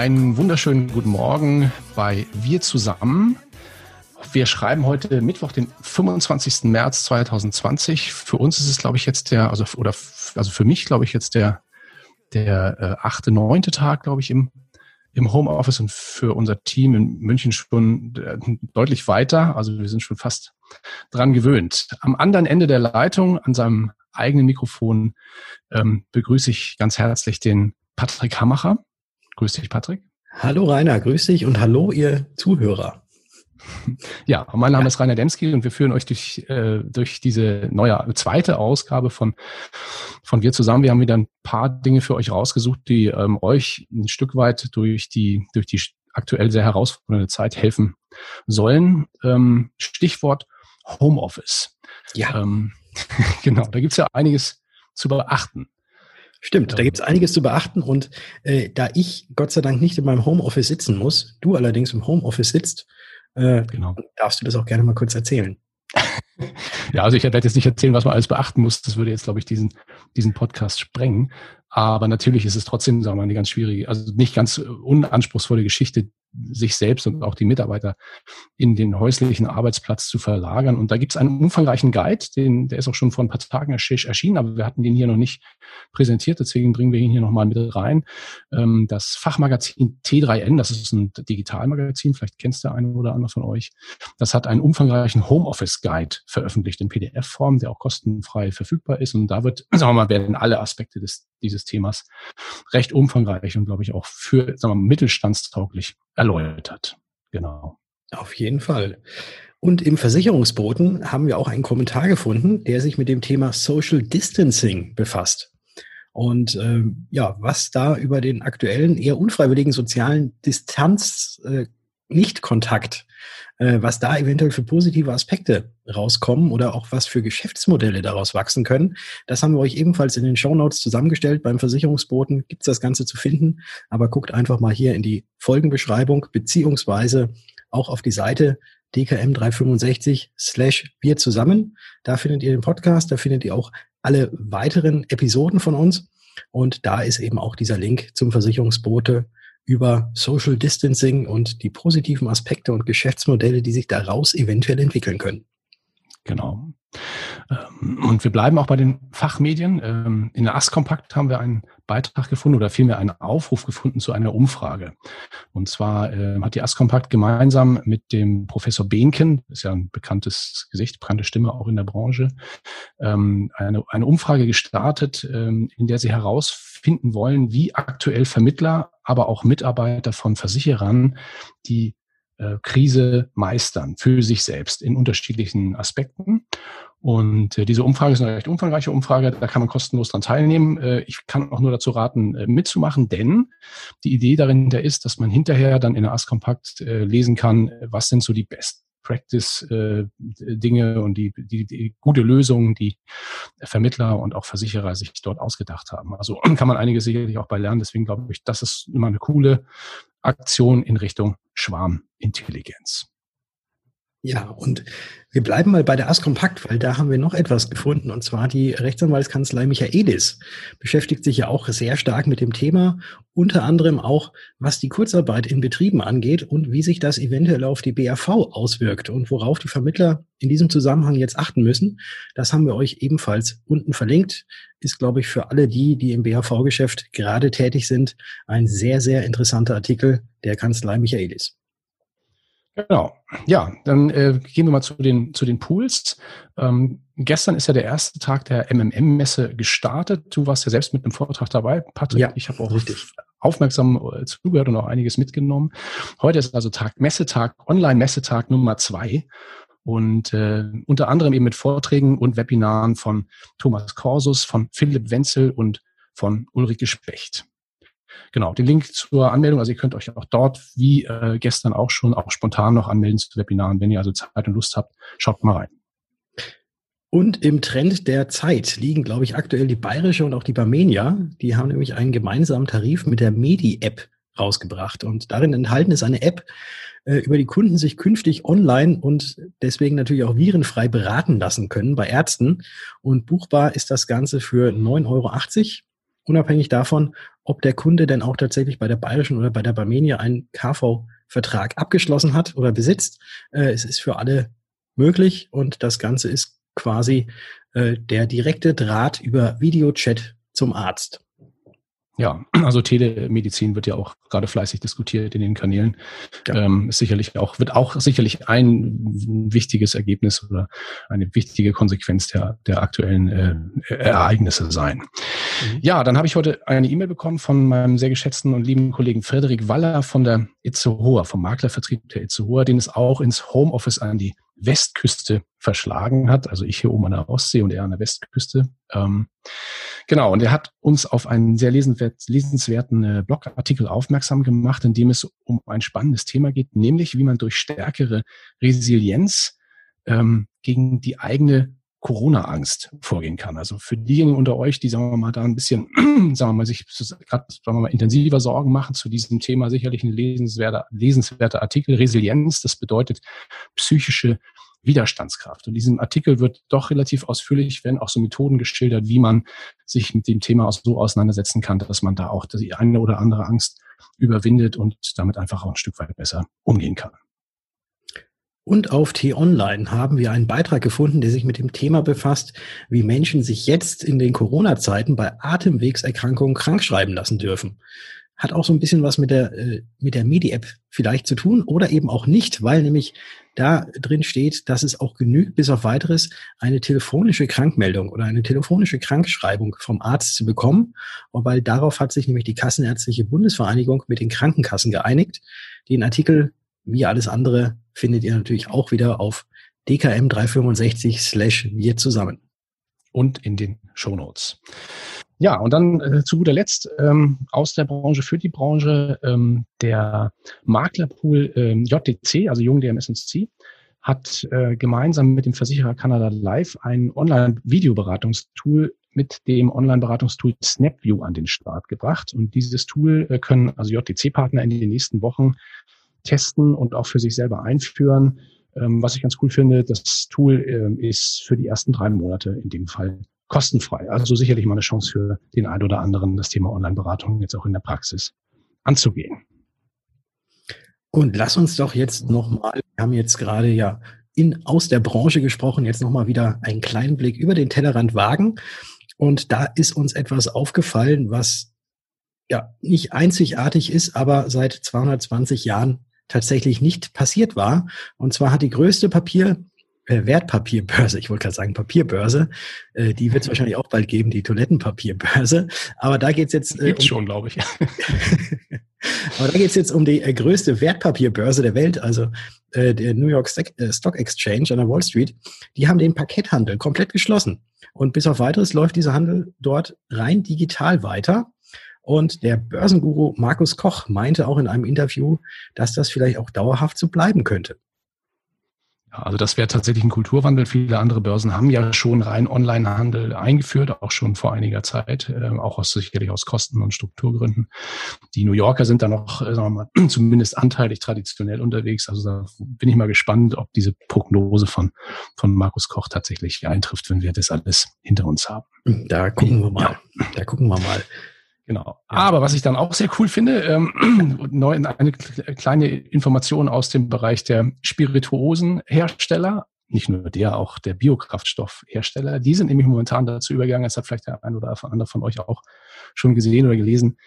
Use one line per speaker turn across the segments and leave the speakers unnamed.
Einen wunderschönen guten Morgen bei Wir zusammen. Wir schreiben heute Mittwoch, den 25. März 2020. Für uns ist es, glaube ich, jetzt der, also, oder, also für mich, glaube ich, jetzt der, der äh, achte, neunte Tag, glaube ich, im, im Homeoffice und für unser Team in München schon äh, deutlich weiter. Also wir sind schon fast dran gewöhnt. Am anderen Ende der Leitung, an seinem eigenen Mikrofon, ähm, begrüße ich ganz herzlich den Patrick Hammacher. Grüß dich, Patrick.
Hallo Rainer, grüß dich und hallo ihr Zuhörer.
Ja, mein Name ist Rainer Demski und wir führen euch durch, äh, durch diese neue zweite Ausgabe von, von Wir zusammen. Wir haben wieder ein paar Dinge für euch rausgesucht, die ähm, euch ein Stück weit durch die, durch die aktuell sehr herausfordernde Zeit helfen sollen. Ähm, Stichwort Homeoffice. Ja. Ähm, genau, da gibt's ja einiges zu beachten.
Stimmt, da gibt es einiges zu beachten und äh, da ich Gott sei Dank nicht in meinem Homeoffice sitzen muss, du allerdings im Homeoffice sitzt, äh, genau. darfst du das auch gerne mal kurz erzählen.
ja, also ich werde jetzt nicht erzählen, was man alles beachten muss. Das würde jetzt, glaube ich, diesen, diesen Podcast sprengen. Aber natürlich ist es trotzdem, sagen wir mal, eine ganz schwierige, also nicht ganz unanspruchsvolle Geschichte, sich selbst und auch die Mitarbeiter in den häuslichen Arbeitsplatz zu verlagern. Und da gibt es einen umfangreichen Guide, den, der ist auch schon vor ein paar Tagen erschienen, aber wir hatten den hier noch nicht präsentiert, deswegen bringen wir ihn hier nochmal mit rein. Ähm, das Fachmagazin T3N, das ist ein Digitalmagazin, vielleicht kennst der eine oder andere von euch, das hat einen umfangreichen Homeoffice-Guide veröffentlicht in PDF-Form, der auch kostenfrei verfügbar ist. Und da wird, sagen wir mal, werden alle Aspekte des, dieses Themas recht umfangreich und, glaube ich, auch für sagen wir mittelstandstauglich erläutert. Genau.
Auf jeden Fall. Und im Versicherungsboten haben wir auch einen Kommentar gefunden, der sich mit dem Thema Social Distancing befasst. Und ähm, ja, was da über den aktuellen, eher unfreiwilligen sozialen Distanz, äh, Nicht-Kontakt, äh, was da eventuell für positive Aspekte rauskommen oder auch was für Geschäftsmodelle daraus wachsen können, das haben wir euch ebenfalls in den Show Notes zusammengestellt. Beim Versicherungsboten gibt's das Ganze zu finden, aber guckt einfach mal hier in die Folgenbeschreibung beziehungsweise auch auf die Seite dkm365 slash wir zusammen. Da findet ihr den Podcast, da findet ihr auch alle weiteren Episoden von uns. Und da ist eben auch dieser Link zum Versicherungsbote über Social Distancing und die positiven Aspekte und Geschäftsmodelle, die sich daraus eventuell entwickeln können.
Genau. Ähm, und wir bleiben auch bei den Fachmedien. Ähm, in der ASCompact haben wir einen Beitrag gefunden oder vielmehr einen Aufruf gefunden zu einer Umfrage. Und zwar ähm, hat die ASCompact gemeinsam mit dem Professor Behnken, ist ja ein bekanntes Gesicht, bekannte Stimme auch in der Branche, eine, eine Umfrage gestartet, in der sie herausfinden wollen, wie aktuell Vermittler, aber auch Mitarbeiter von Versicherern die äh, Krise meistern für sich selbst in unterschiedlichen Aspekten. Und äh, diese Umfrage ist eine recht umfangreiche Umfrage, da kann man kostenlos dran teilnehmen. Äh, ich kann auch nur dazu raten, äh, mitzumachen, denn die Idee dahinter ist, dass man hinterher dann in der AS-Kompakt äh, lesen kann, was sind so die Best Practice-Dinge äh, und die, die, die gute Lösungen, die Vermittler und auch Versicherer sich dort ausgedacht haben. Also kann man einiges sicherlich auch bei lernen. Deswegen glaube ich, das ist immer eine coole Aktion in Richtung Schwarmintelligenz.
Ja, und wir bleiben mal bei der AS-Kompakt, weil da haben wir noch etwas gefunden, und zwar die Rechtsanwaltskanzlei Michaelis beschäftigt sich ja auch sehr stark mit dem Thema, unter anderem auch, was die Kurzarbeit in Betrieben angeht und wie sich das eventuell auf die BAV auswirkt und worauf die Vermittler in diesem Zusammenhang jetzt achten müssen. Das haben wir euch ebenfalls unten verlinkt. Ist, glaube ich, für alle die, die im BAV-Geschäft gerade tätig sind, ein sehr, sehr interessanter Artikel der Kanzlei Michaelis.
Genau. Ja, dann äh, gehen wir mal zu den, zu den Pools. Ähm, gestern ist ja der erste Tag der MMM-Messe gestartet. Du warst ja selbst mit einem Vortrag dabei, Patrick. Ja, ich habe auch richtig. aufmerksam äh, zugehört und auch einiges mitgenommen. Heute ist also Tag Messetag, Online-Messetag Nummer zwei. Und äh, unter anderem eben mit Vorträgen und Webinaren von Thomas Korsus, von Philipp Wenzel und von Ulrike Specht. Genau, den Link zur Anmeldung, also ihr könnt euch auch dort, wie äh, gestern auch schon, auch spontan noch anmelden zu Webinaren. Wenn ihr also Zeit und Lust habt, schaut mal rein.
Und im Trend der Zeit liegen, glaube ich, aktuell die Bayerische und auch die Barmenia. Die haben nämlich einen gemeinsamen Tarif mit der Medi-App rausgebracht. Und darin enthalten ist eine App, äh, über die Kunden sich künftig online und deswegen natürlich auch virenfrei beraten lassen können bei Ärzten. Und buchbar ist das Ganze für 9,80 Euro unabhängig davon, ob der Kunde denn auch tatsächlich bei der Bayerischen oder bei der Barmenia einen KV-Vertrag abgeschlossen hat oder besitzt. Äh, es ist für alle möglich und das Ganze ist quasi äh, der direkte Draht über Videochat zum Arzt.
Ja, also Telemedizin wird ja auch gerade fleißig diskutiert in den Kanälen. Ja. Ähm, ist sicherlich auch, wird auch sicherlich ein wichtiges Ergebnis oder eine wichtige Konsequenz der, der aktuellen äh, Ereignisse sein. Mhm. Ja, dann habe ich heute eine E-Mail bekommen von meinem sehr geschätzten und lieben Kollegen Frederik Waller von der Itzehoer, vom Maklervertrieb der Itzehoer, den es auch ins Homeoffice an die Westküste verschlagen hat. Also ich hier oben an der Ostsee und er an der Westküste. Ähm, genau, und er hat uns auf einen sehr lesenswert, lesenswerten äh, Blogartikel aufmerksam gemacht, in dem es um ein spannendes Thema geht, nämlich wie man durch stärkere Resilienz ähm, gegen die eigene Corona-Angst vorgehen kann. Also für diejenigen unter euch, die, sagen wir mal, da ein bisschen, sagen wir mal, sich gerade, sagen wir mal, intensiver Sorgen machen zu diesem Thema, sicherlich ein lesenswerter, lesenswerter Artikel. Resilienz, das bedeutet psychische Widerstandskraft. Und in diesem Artikel wird doch relativ ausführlich, werden auch so Methoden geschildert, wie man sich mit dem Thema so auseinandersetzen kann, dass man da auch die eine oder andere Angst überwindet und damit einfach auch ein Stück weit besser umgehen kann.
Und auf T-Online haben wir einen Beitrag gefunden, der sich mit dem Thema befasst, wie Menschen sich jetzt in den Corona-Zeiten bei Atemwegserkrankungen krankschreiben lassen dürfen. Hat auch so ein bisschen was mit der, äh, mit der Medi-App vielleicht zu tun oder eben auch nicht, weil nämlich da drin steht, dass es auch genügt, bis auf weiteres eine telefonische Krankmeldung oder eine telefonische Krankschreibung vom Arzt zu bekommen. Und weil darauf hat sich nämlich die Kassenärztliche Bundesvereinigung mit den Krankenkassen geeinigt. Den Artikel wie alles andere findet ihr natürlich auch wieder auf dkm365 slash wir zusammen.
Und in den Show Notes. Ja, und dann äh, zu guter Letzt ähm, aus der Branche für die Branche ähm, der Maklerpool ähm, JDC, also Jung DMS&C, hat äh, gemeinsam mit dem Versicherer Canada Live ein Online-Videoberatungstool mit dem Online-Beratungstool SnapView an den Start gebracht. Und dieses Tool äh, können also JDC-Partner in den nächsten Wochen testen und auch für sich selber einführen. Ähm, was ich ganz cool finde, das Tool ähm, ist für die ersten drei Monate in dem Fall kostenfrei. Also sicherlich mal eine Chance für den einen oder anderen, das Thema Online-Beratung jetzt auch in der Praxis anzugehen.
Und lass uns doch jetzt nochmal, wir haben jetzt gerade ja in, aus der Branche gesprochen, jetzt nochmal wieder einen kleinen Blick über den Tellerrand wagen. Und da ist uns etwas aufgefallen, was ja nicht einzigartig ist, aber seit 220 Jahren tatsächlich nicht passiert war. Und zwar hat die größte Papier, äh, Wertpapierbörse, ich wollte gerade sagen Papierbörse, äh, die wird es wahrscheinlich auch bald geben, die Toilettenpapierbörse. Aber da geht's jetzt.
Äh, Gibt's um, schon, glaube ich.
aber da geht's jetzt um die äh, größte Wertpapierbörse der Welt, also äh, der New York äh, Stock Exchange an der Wall Street. Die haben den Pakethandel komplett geschlossen. Und bis auf weiteres läuft dieser Handel dort rein digital weiter. Und der Börsenguru Markus Koch meinte auch in einem Interview, dass das vielleicht auch dauerhaft so bleiben könnte.
Also das wäre tatsächlich ein Kulturwandel. Viele andere Börsen haben ja schon rein Onlinehandel eingeführt, auch schon vor einiger Zeit, äh, auch aus, sicherlich aus Kosten- und Strukturgründen. Die New Yorker sind da noch, äh, sagen wir mal, zumindest anteilig traditionell unterwegs. Also da bin ich mal gespannt, ob diese Prognose von, von Markus Koch tatsächlich eintrifft, wenn wir das alles hinter uns haben.
Da gucken wir mal. Ja. Da gucken wir mal.
Genau. Aber was ich dann auch sehr cool finde, ähm, neu eine kleine Information aus dem Bereich der Spirituosenhersteller, nicht nur der, auch der Biokraftstoffhersteller, die sind nämlich momentan dazu übergegangen, das hat vielleicht der ein oder andere von euch auch schon gesehen oder gelesen,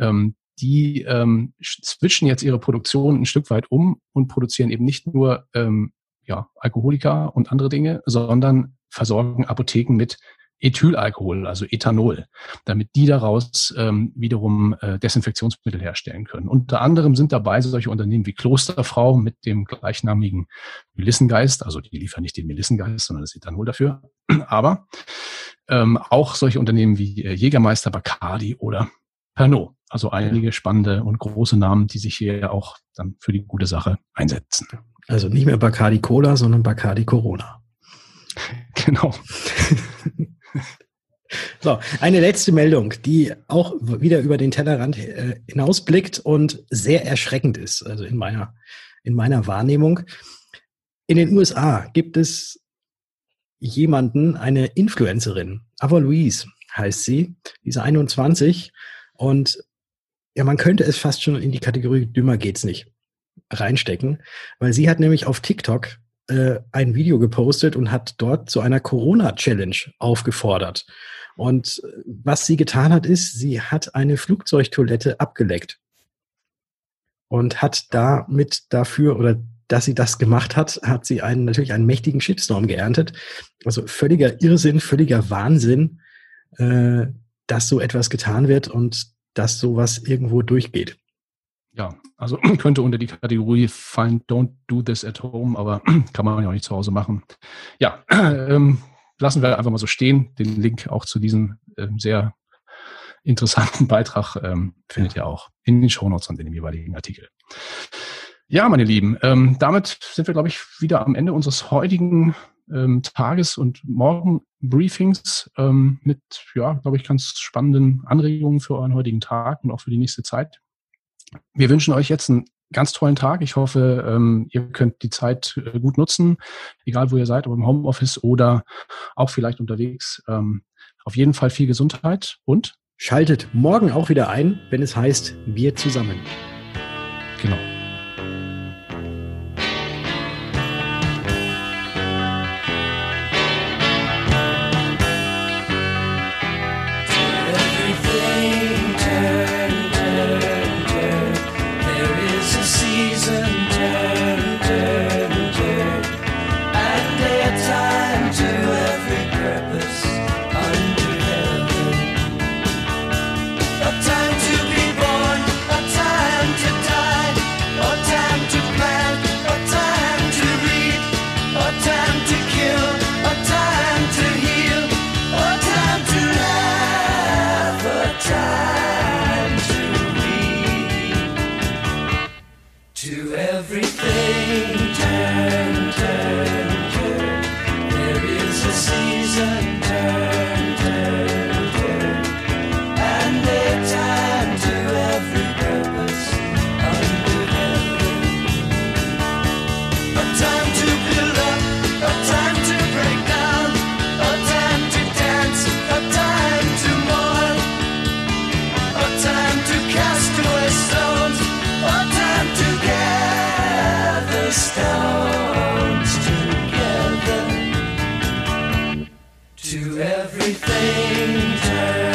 ähm, die ähm, switchen jetzt ihre Produktion ein Stück weit um und produzieren eben nicht nur ähm, ja, Alkoholika und andere Dinge, sondern versorgen Apotheken mit Ethylalkohol, also Ethanol, damit die daraus ähm, wiederum äh, Desinfektionsmittel herstellen können. Unter anderem sind dabei solche Unternehmen wie Klosterfrau mit dem gleichnamigen Melissengeist, also die liefern nicht den Melissengeist, sondern das Ethanol dafür, aber ähm, auch solche Unternehmen wie äh, Jägermeister, Bacardi oder Pernod. Also einige spannende und große Namen, die sich hier auch dann für die gute Sache einsetzen.
Also nicht mehr Bacardi Cola, sondern Bacardi Corona.
Genau.
So, eine letzte Meldung, die auch wieder über den Tellerrand äh, hinausblickt und sehr erschreckend ist, also in meiner, in meiner Wahrnehmung. In den USA gibt es jemanden, eine Influencerin. Ava Louise heißt sie. Die ist 21 und ja, man könnte es fast schon in die Kategorie dümmer geht's nicht reinstecken, weil sie hat nämlich auf TikTok äh, ein Video gepostet und hat dort zu einer Corona-Challenge aufgefordert. Und äh, was sie getan hat, ist, sie hat eine Flugzeugtoilette abgeleckt und hat damit dafür oder dass sie das gemacht hat, hat sie einen, natürlich einen mächtigen Shitstorm geerntet. Also völliger Irrsinn, völliger Wahnsinn, äh, dass so etwas getan wird und dass sowas irgendwo durchgeht.
Ja, also könnte unter die Kategorie fallen, don't do this at home, aber kann man ja auch nicht zu Hause machen. Ja, ähm, lassen wir einfach mal so stehen. Den Link auch zu diesem ähm, sehr interessanten Beitrag ähm, findet ihr auch in den Shownotes und in dem jeweiligen Artikel. Ja, meine Lieben, ähm, damit sind wir, glaube ich, wieder am Ende unseres heutigen ähm, Tages- und Morgen-Briefings ähm, mit, ja, glaube ich, ganz spannenden Anregungen für euren heutigen Tag und auch für die nächste Zeit. Wir wünschen euch jetzt einen ganz tollen Tag. Ich hoffe, ähm, ihr könnt die Zeit äh, gut nutzen, egal wo ihr seid, ob im Homeoffice oder auch vielleicht unterwegs. Ähm, auf jeden Fall viel Gesundheit und
schaltet morgen auch wieder ein, wenn es heißt, wir zusammen.
Genau. to everything.